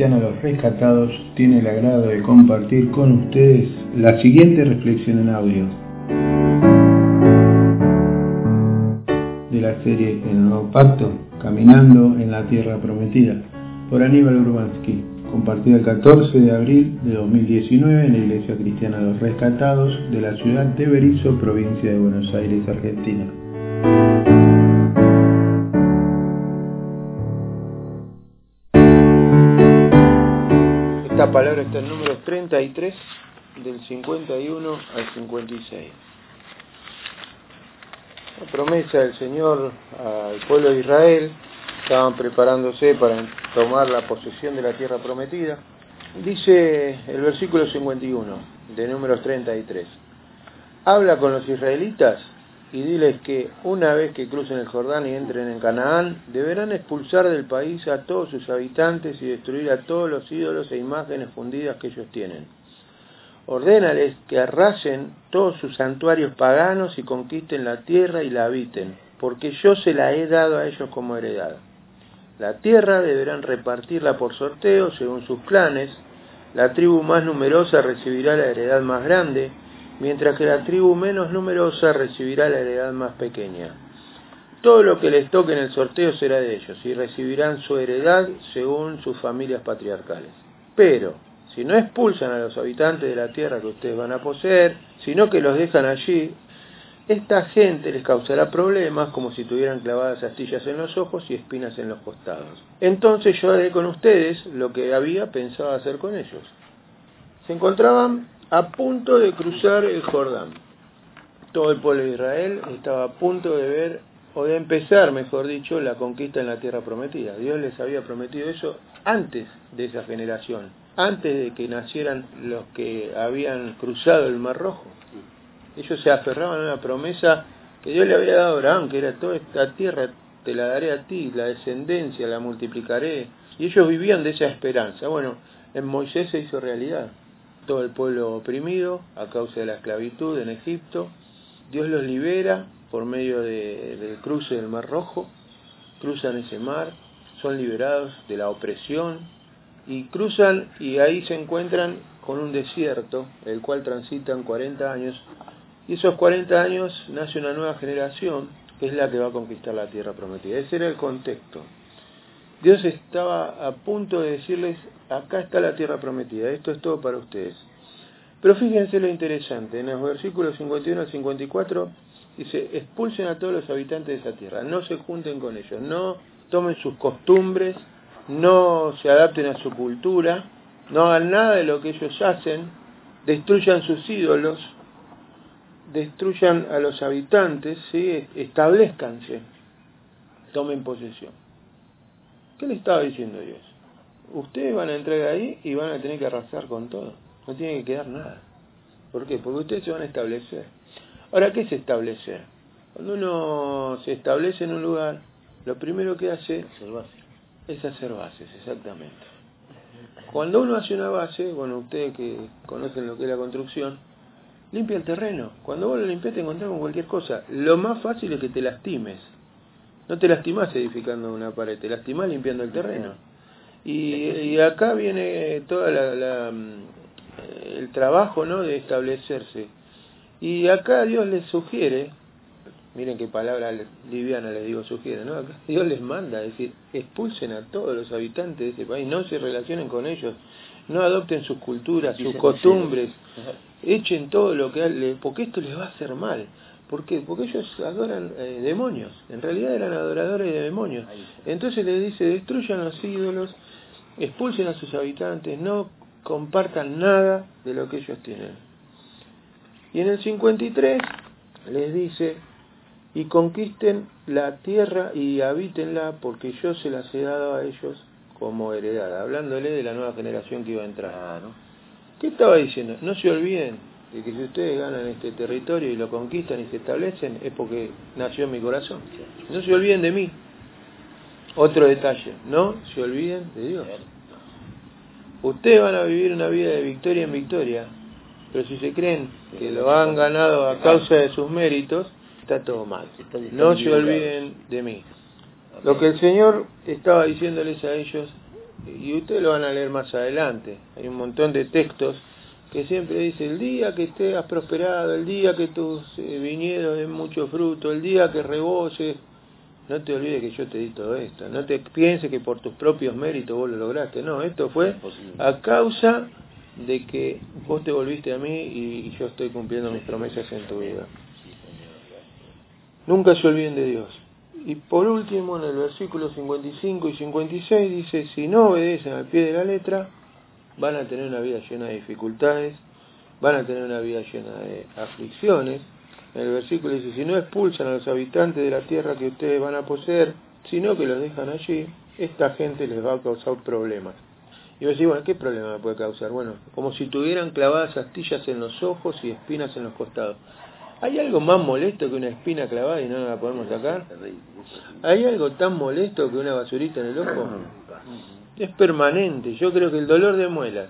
Iglesia Cristiana Los Rescatados tiene el agrado de compartir con ustedes la siguiente reflexión en audio de la serie El Nuevo Pacto, Caminando en la Tierra Prometida, por Aníbal Urbansky, compartida el 14 de abril de 2019 en la Iglesia Cristiana Los Rescatados de la ciudad de Berizo, provincia de Buenos Aires, Argentina. Esta palabra está en número 33 del 51 al 56. La promesa del Señor al pueblo de Israel, estaban preparándose para tomar la posesión de la tierra prometida. Dice el versículo 51 de números 33. Habla con los israelitas y diles que una vez que crucen el Jordán y entren en Canaán, deberán expulsar del país a todos sus habitantes y destruir a todos los ídolos e imágenes fundidas que ellos tienen. Ordénales que arrasen todos sus santuarios paganos y conquisten la tierra y la habiten, porque yo se la he dado a ellos como heredad. La tierra deberán repartirla por sorteo según sus clanes, la tribu más numerosa recibirá la heredad más grande, mientras que la tribu menos numerosa recibirá la heredad más pequeña. Todo lo que les toque en el sorteo será de ellos y recibirán su heredad según sus familias patriarcales. Pero, si no expulsan a los habitantes de la tierra que ustedes van a poseer, sino que los dejan allí, esta gente les causará problemas como si tuvieran clavadas astillas en los ojos y espinas en los costados. Entonces yo haré con ustedes lo que había pensado hacer con ellos. Se encontraban a punto de cruzar el Jordán. Todo el pueblo de Israel estaba a punto de ver, o de empezar, mejor dicho, la conquista en la tierra prometida. Dios les había prometido eso antes de esa generación, antes de que nacieran los que habían cruzado el Mar Rojo. Ellos se aferraban a una promesa que Dios le había dado a Abraham, que era toda esta tierra te la daré a ti, la descendencia la multiplicaré. Y ellos vivían de esa esperanza. Bueno, en Moisés se hizo realidad. Todo el pueblo oprimido a causa de la esclavitud en Egipto. Dios los libera por medio de, del cruce del Mar Rojo. Cruzan ese mar, son liberados de la opresión y cruzan y ahí se encuentran con un desierto, el cual transitan 40 años y esos 40 años nace una nueva generación que es la que va a conquistar la tierra prometida. Ese era el contexto. Dios estaba a punto de decirles, acá está la tierra prometida, esto es todo para ustedes. Pero fíjense lo interesante, en los versículos 51 al 54 dice, expulsen a todos los habitantes de esa tierra, no se junten con ellos, no tomen sus costumbres, no se adapten a su cultura, no hagan nada de lo que ellos hacen, destruyan sus ídolos, destruyan a los habitantes, ¿sí? establezcanse, tomen posesión. ¿Qué le estaba diciendo Dios? Ustedes van a entrar ahí y van a tener que arrasar con todo, no tiene que quedar nada. ¿Por qué? Porque ustedes se van a establecer. Ahora, ¿qué es establecer? Cuando uno se establece en un lugar, lo primero que hace es hacer bases, exactamente. Cuando uno hace una base, bueno, ustedes que conocen lo que es la construcción, limpia el terreno. Cuando vos lo limpias te encontrás con cualquier cosa. Lo más fácil es que te lastimes. No te lastimás edificando una pared, te lastimás limpiando el terreno. Y, acá viene todo la, el trabajo ¿no? de establecerse. Y acá Dios les sugiere, miren qué palabra liviana les digo sugiere, ¿no? Dios les manda, es decir, expulsen a todos los habitantes de ese país, no se relacionen con ellos, no adopten sus culturas, sus costumbres, echen todo lo que porque esto les va a hacer mal. ¿Por qué? Porque ellos adoran eh, demonios, en realidad eran adoradores de demonios. Entonces les dice, destruyan los ídolos, expulsen a sus habitantes, no compartan nada de lo que ellos tienen. Y en el 53 les dice, y conquisten la tierra y habítenla porque yo se las he dado a ellos como heredad, hablándole de la nueva generación que iba a entrar. ¿Qué estaba diciendo? No se olviden de que si ustedes ganan este territorio y lo conquistan y se establecen, es porque nació en mi corazón. No se olviden de mí. Otro detalle, no se olviden de Dios. Ustedes van a vivir una vida de victoria en victoria, pero si se creen que lo han ganado a causa de sus méritos, está todo mal. No se olviden de mí. Lo que el Señor estaba diciéndoles a ellos, y ustedes lo van a leer más adelante. Hay un montón de textos que siempre dice el día que estés prosperado, el día que tus eh, viñedos den mucho fruto, el día que reboses, no te olvides que yo te di todo esto, no te pienses que por tus propios méritos vos lo lograste, no, esto fue a causa de que vos te volviste a mí y, yo estoy cumpliendo mis promesas en tu vida. Nunca se olviden de Dios. Y por último, en el versículo 55 y 56 dice, si no obedecen al pie de la letra, van a tener una vida llena de dificultades, van a tener una vida llena de aflicciones. En el versículo dice, si no expulsan a los habitantes de la tierra que ustedes van a poseer, sino que los dejan allí, esta gente les va a causar problemas. Y vos decís, bueno, ¿qué problema me puede causar? Bueno, como si tuvieran clavadas astillas en los ojos y espinas en los costados. ¿Hay algo más molesto que una espina clavada y no la podemos sacar? ¿Hay algo tan molesto que una basurita en el ojo? Es permanente. Yo creo que el dolor de muelas,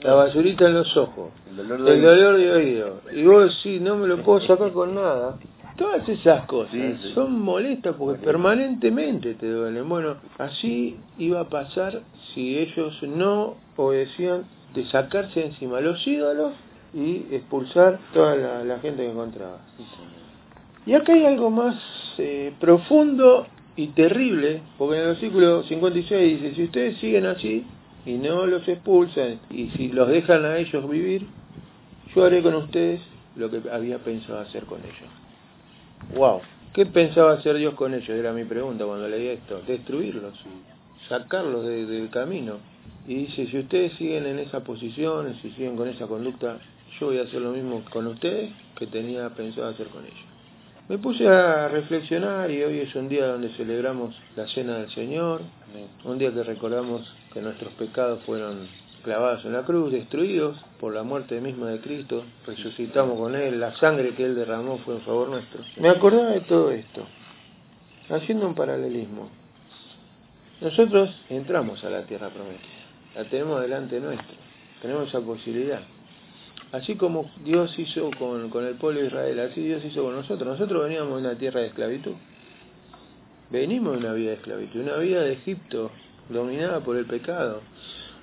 la basurita en los ojos, el dolor de, oído, y vos sí, no me lo puedo sacar con nada. Todas esas cosas son molestas porque permanentemente te duelen. Bueno, así iba a pasar si ellos no obedecían de sacarse encima los ídolos y expulsar toda la, gente que encontraba. Y acá hay algo más eh, profundo y terrible, porque en el versículo 56 dice, si ustedes siguen así y no los expulsan y si los dejan a ellos vivir, yo haré con ustedes lo que había pensado hacer con ellos. Wow, ¿qué pensaba hacer Dios con ellos? Era mi pregunta cuando leí esto, destruirlos, sacarlos del camino. Y dice, si ustedes siguen en esa posición, si siguen con esa conducta, yo voy a hacer lo mismo con ustedes que tenía pensado hacer con ellos. Me puse a reflexionar y hoy es un día donde celebramos la cena del Señor, un día que recordamos que nuestros pecados fueron clavados en la cruz, destruidos por la muerte misma de Cristo, resucitamos con Él, la sangre que Él derramó fue en favor nuestro. Me acordaba de todo esto, haciendo un paralelismo. Nosotros entramos a la tierra prometida, la tenemos delante nuestro, tenemos esa posibilidad. Así como Dios hizo con, con el pueblo de Israel, así Dios hizo con nosotros. Nosotros veníamos de una tierra de esclavitud. Venimos de una vida de esclavitud, una vida de Egipto dominada por el pecado.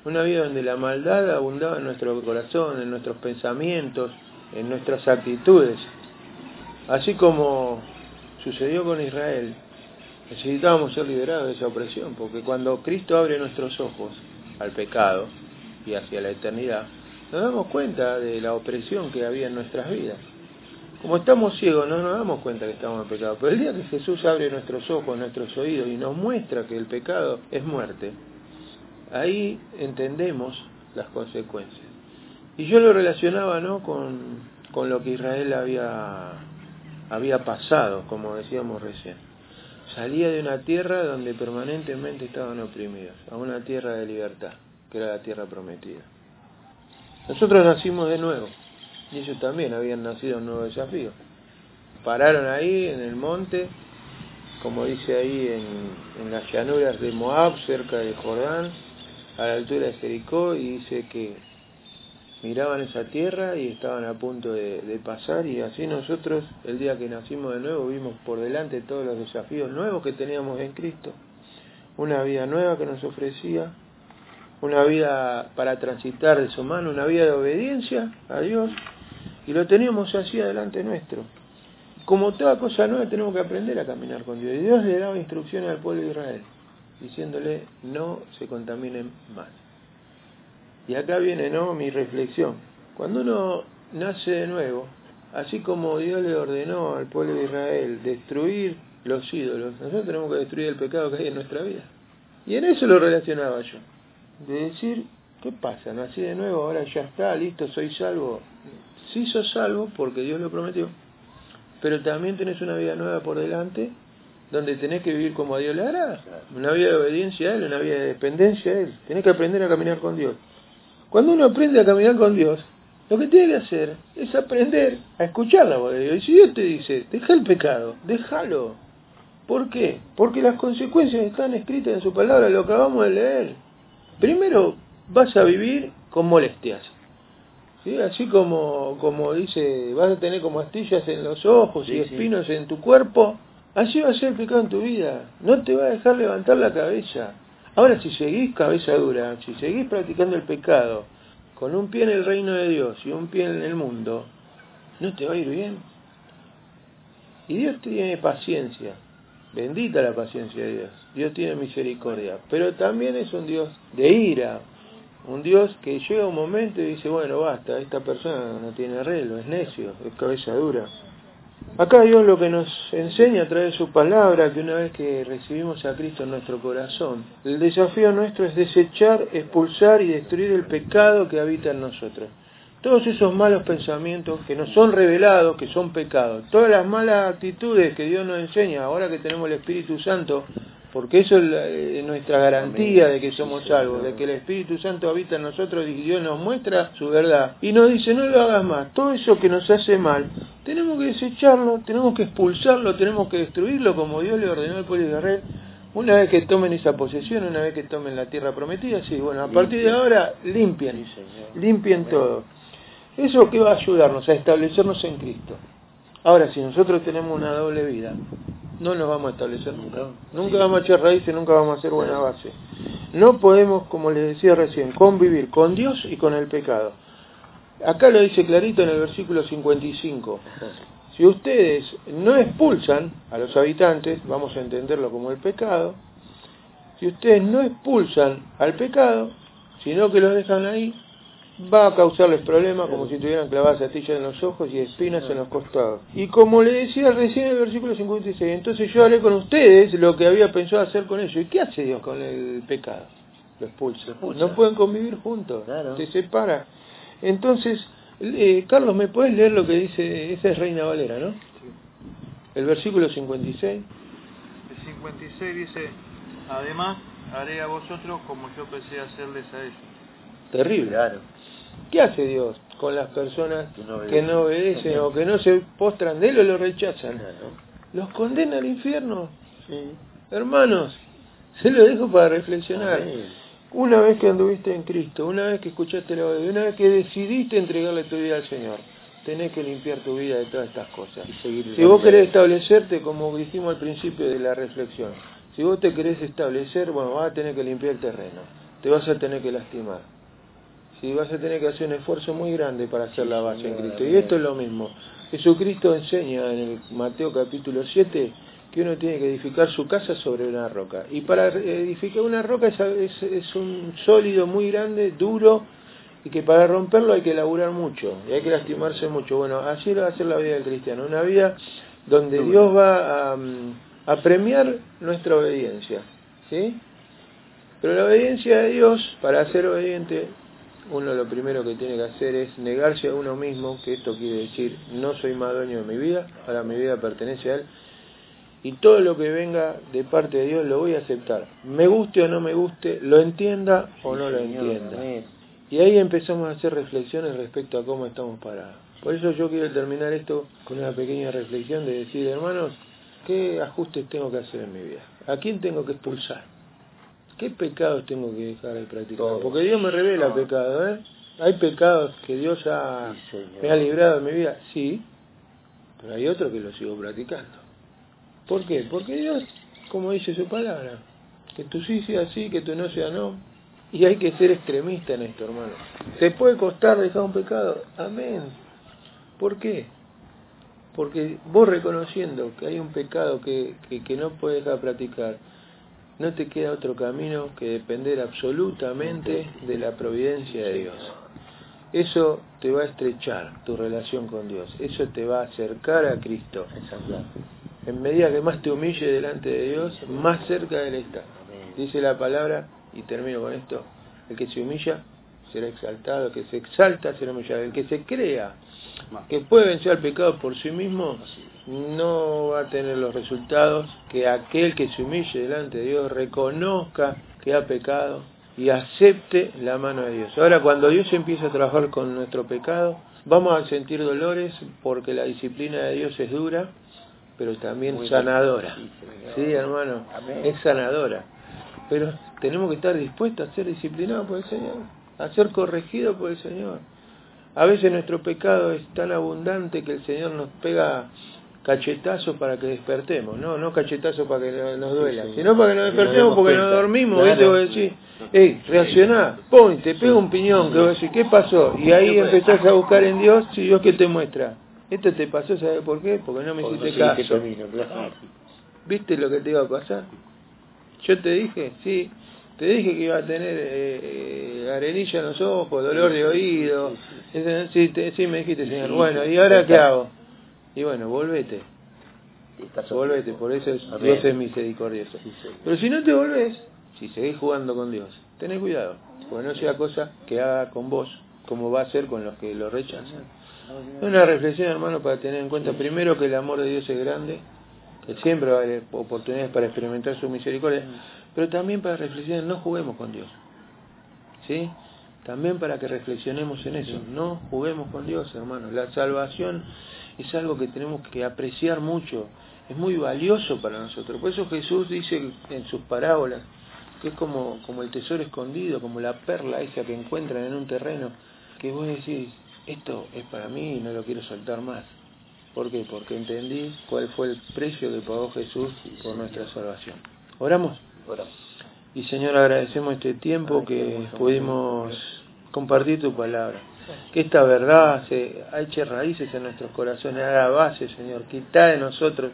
Una vida donde la maldad abundaba en nuestro corazón, en nuestros pensamientos, en nuestras actitudes. Así como sucedió con Israel, necesitábamos ser liberados de esa opresión, porque cuando Cristo abre nuestros ojos al pecado y hacia la eternidad, nos damos cuenta de la opresión que había en nuestras vidas. Como estamos ciegos, no nos damos cuenta que estamos en pecado. Pero el día que Jesús abre nuestros ojos, nuestros oídos y nos muestra que el pecado es muerte, ahí entendemos las consecuencias. Y yo lo relacionaba ¿no? con, con lo que Israel había, había pasado, como decíamos recién. Salía de una tierra donde permanentemente estaban oprimidos, a una tierra de libertad, que era la tierra prometida. Nosotros nacimos de nuevo y ellos también habían nacido un nuevo desafío. Pararon ahí en el monte, como dice ahí en, las llanuras de Moab, cerca de Jordán, a la altura de Jericó, y dice que miraban esa tierra y estaban a punto de, pasar y así nosotros el día que nacimos de nuevo vimos por delante todos los desafíos nuevos que teníamos en Cristo, una vida nueva que nos ofrecía una vida para transitar de su mano, una vida de obediencia a Dios, y lo teníamos así adelante nuestro. Como toda cosa nueva tenemos que aprender a caminar con Dios. Y Dios le daba instrucciones al pueblo de Israel, diciéndole no se contaminen más. Y acá viene ¿no? mi reflexión. Cuando uno nace de nuevo, así como Dios le ordenó al pueblo de Israel destruir los ídolos, nosotros tenemos que destruir el pecado que hay en nuestra vida. Y en eso lo relacionaba yo de decir, ¿qué pasa? Nací de nuevo, ahora ya está, listo, soy salvo. Sí sos salvo porque Dios lo prometió, pero también tenés una vida nueva por delante donde tenés que vivir como a Dios le agrada. Una vida de obediencia a Él, una vida de dependencia a Él. Tenés que aprender a caminar con Dios. Cuando uno aprende a caminar con Dios, lo que tiene que hacer es aprender a escuchar la voz de Dios. Y si Dios te dice, deja el pecado, déjalo. ¿Por qué? Porque las consecuencias están escritas en su palabra, lo acabamos de leer. Primero vas a vivir con molestias. ¿sí? Así como, como dice, vas a tener como astillas en los ojos y espinos en tu cuerpo, así va a ser el pecado en tu vida. No te va a dejar levantar la cabeza. Ahora, si seguís cabeza dura, si seguís practicando el pecado, con un pie en el reino de Dios y un pie en el mundo, no te va a ir bien. Y Dios tiene paciencia. Bendita la paciencia de Dios. Dios tiene misericordia. Pero también es un Dios de ira. Un Dios que llega un momento y dice, bueno, basta, esta persona no tiene arreglo, es necio, es cabeza dura. Acá Dios lo que nos enseña a través de su palabra, que una vez que recibimos a Cristo en nuestro corazón, el desafío nuestro es desechar, expulsar y destruir el pecado que habita en nosotros. Todos esos malos pensamientos que nos son revelados, que son pecados, todas las malas actitudes que Dios nos enseña, ahora que tenemos el Espíritu Santo, porque eso es eh, nuestra garantía de que somos salvos, de que el Espíritu Santo habita en nosotros y Dios nos muestra su verdad. Y nos dice, no lo hagas más. Todo eso que nos hace mal, tenemos que desecharlo, tenemos que expulsarlo, tenemos que destruirlo como Dios le ordenó al pueblo de Israel. Una vez que tomen esa posesión, una vez que tomen la tierra prometida, sí, bueno, a partir de ahora limpien, limpien todo. Eso que va a ayudarnos a establecernos en Cristo. Ahora, si nosotros tenemos una doble vida, no nos vamos a establecer nunca. Nunca vamos a echar raíces, nunca vamos a hacer buena base. No podemos, como les decía recién, convivir con Dios y con el pecado. Acá lo dice clarito en el versículo 55. Si ustedes no expulsan a los habitantes, vamos a entenderlo como el pecado, si ustedes no expulsan al pecado, sino que los dejan ahí, va a causarles problemas como si tuvieran clavadas astillas en los ojos y espinas en los costados. Y como le decía recién en el versículo 56, entonces yo haré con ustedes lo que había pensado hacer con ellos. ¿Y qué hace Dios con el pecado? Lo expulsa. No pueden convivir juntos, se separa. Entonces, eh, Carlos, ¿me puedes leer lo que dice? Esa es Reina Valera, ¿no? El versículo 56. El 56 dice, además haré a vosotros como yo pensé hacerles a ellos. Terrible. Claro. ¿Qué hace Dios con las personas que no obedecen, o que no se postran de él o lo rechazan? Los condena al infierno. Hermanos, se lo dejo para reflexionar. Una vez que anduviste en Cristo, una vez que escuchaste la voz, una vez que decidiste entregarle tu vida al Señor, tenés que limpiar tu vida de todas estas cosas. Si vos querés establecerte, como dijimos al principio de la reflexión, si vos te querés establecer, bueno, vas a tener que limpiar el terreno, te vas a tener que lastimar, si vas a tener que hacer un esfuerzo muy grande para hacer la base en Cristo. Y esto es lo mismo. Jesucristo enseña en el Mateo capítulo 7 que uno tiene que edificar su casa sobre una roca. Y para edificar una roca es, es, un sólido muy grande, duro, y que para romperlo hay que laburar mucho, y hay que lastimarse mucho. Bueno, así va a ser la vida del cristiano, una vida donde Dios va a, a premiar nuestra obediencia. ¿sí? Pero la obediencia de Dios, para ser obediente, uno lo primero que tiene que hacer es negarse a uno mismo, que esto quiere decir, no soy más dueño de mi vida, ahora mi vida pertenece a Él, y todo lo que venga de parte de Dios lo voy a aceptar. Me guste o no me guste, lo entienda o no lo entienda. Y ahí empezamos a hacer reflexiones respecto a cómo estamos parados. Por eso yo quiero terminar esto con una pequeña reflexión de decir, hermanos, ¿qué ajustes tengo que hacer en mi vida? ¿A quién tengo que expulsar? ¿Qué pecados tengo que dejar de practicar? Porque Dios me revela pecados, ¿eh? ¿Hay pecados que Dios ya me ha librado de mi vida? Sí, pero hay otros que los sigo practicando. ¿Por qué? Porque Dios, como dice su palabra, que tú sí sea sí, que tú no sea no. Y hay que ser extremista en esto, hermano. ¿Se puede costar dejar un pecado? Amén. ¿Por qué? Porque vos reconociendo que hay un pecado que, que, que no puedes dejar de practicar, no te queda otro camino que depender absolutamente de la providencia de Dios. Eso te va a estrechar tu relación con Dios, eso te va a acercar a Cristo. En medida que más te humille delante de Dios, más cerca de Él está. Dice la palabra, y termino con esto, el que se humilla será exaltado, el que se exalta será humillado, el que se crea que puede vencer al pecado por sí mismo, no va a tener los resultados que aquel que se humille delante de Dios reconozca que ha pecado y acepte la mano de Dios. Ahora, cuando Dios empieza a trabajar con nuestro pecado, vamos a sentir dolores porque la disciplina de Dios es dura, pero también sanadora. Sí, hermano, es sanadora. Pero tenemos que estar dispuestos a ser disciplinados por el Señor, a ser corregidos por el Señor. A veces nuestro pecado es tan abundante que el Señor nos pega cachetazo para que despertemos, no, no cachetazo para que nos duela, sino para que nos despertemos porque no dormimos, ¿viste? Vos decís, hey, reaccioná, pum, te pega un piñón, que vos decís, ¿qué pasó? Y ahí empezás a buscar en Dios, y Dios que te muestra. Esto te pasó, ¿sabes por qué? Porque no me hiciste caso. ¿Viste lo que te iba a pasar? Yo te dije, sí, te dije que iba a tener eh, eh, arenilla en los ojos, dolor de oído. Sí, sí, me dijiste, señor. Bueno, ¿y ahora qué hago? Y bueno, volvete. Volvete, por eso Dios es misericordioso. Pero si no te volvés, si seguís jugando con Dios, tenés cuidado, porque no sea cosa que haga con vos como va a ser con los que lo rechazan. Una reflexión, hermano, para tener en cuenta primero que el amor de Dios es grande, que siempre va a haber oportunidades para experimentar su misericordia, pero también para reflexionar, no juguemos con Dios. ¿Sí? También para que reflexionemos en eso, no juguemos con Dios, hermanos. La salvación es algo que tenemos que apreciar mucho, es muy valioso para nosotros. Por eso Jesús dice en sus parábolas que es como, como el tesoro escondido, como la perla esa que encuentran en un terreno, que vos decís, esto es para mí y no lo quiero soltar más. ¿Por qué? Porque entendí cuál fue el precio que pagó Jesús por nuestra salvación. ¿Oramos? Y Señor, agradecemos este tiempo que pudimos compartir tu palabra. Que esta verdad se eche raíces en nuestros corazones, haga base, Señor. Quita de nosotros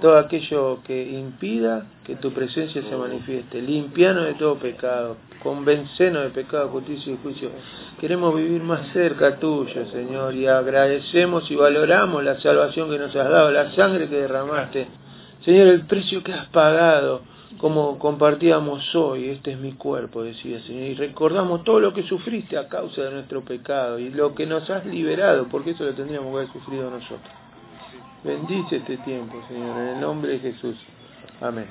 todo aquello que impida que tu presencia se manifieste. Limpianos de todo pecado. Convencenos de pecado, justicia y juicio. Queremos vivir más cerca tuyo, Señor, y agradecemos y valoramos la salvación que nos has dado, la sangre que derramaste. Señor, el precio que has pagado, como compartíamos hoy, este es mi cuerpo, decía Señor, y recordamos todo lo que sufriste a causa de nuestro pecado y lo que nos has liberado, porque eso lo tendríamos que haber sufrido nosotros. Bendice este tiempo, Señor, en el nombre de Jesús. Amén.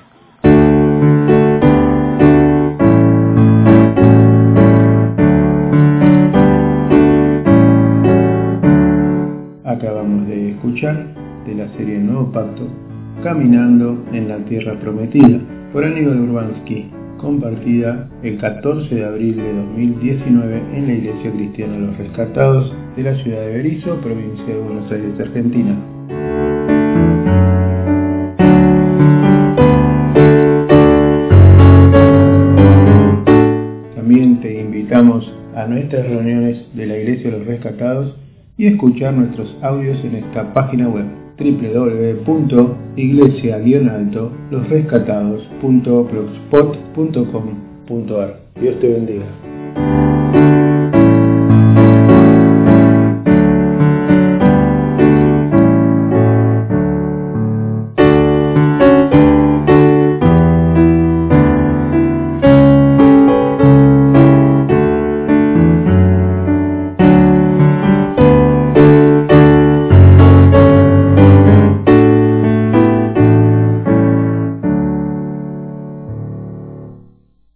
Acabamos de escuchar de la serie Nuevo Pacto, Caminando en la Tierra Prometida, por Aníbal Urbansky, compartida el 14 de abril de 2019 en la Iglesia Cristiana de los Rescatados de la ciudad de Berizo, provincia de Buenos Aires, Argentina. También te invitamos a nuestras reuniones de la Iglesia de los Rescatados y escuchar nuestros audios en esta página web www.iglesia-losrescatados.blogspot.com.ar Dios te bendiga.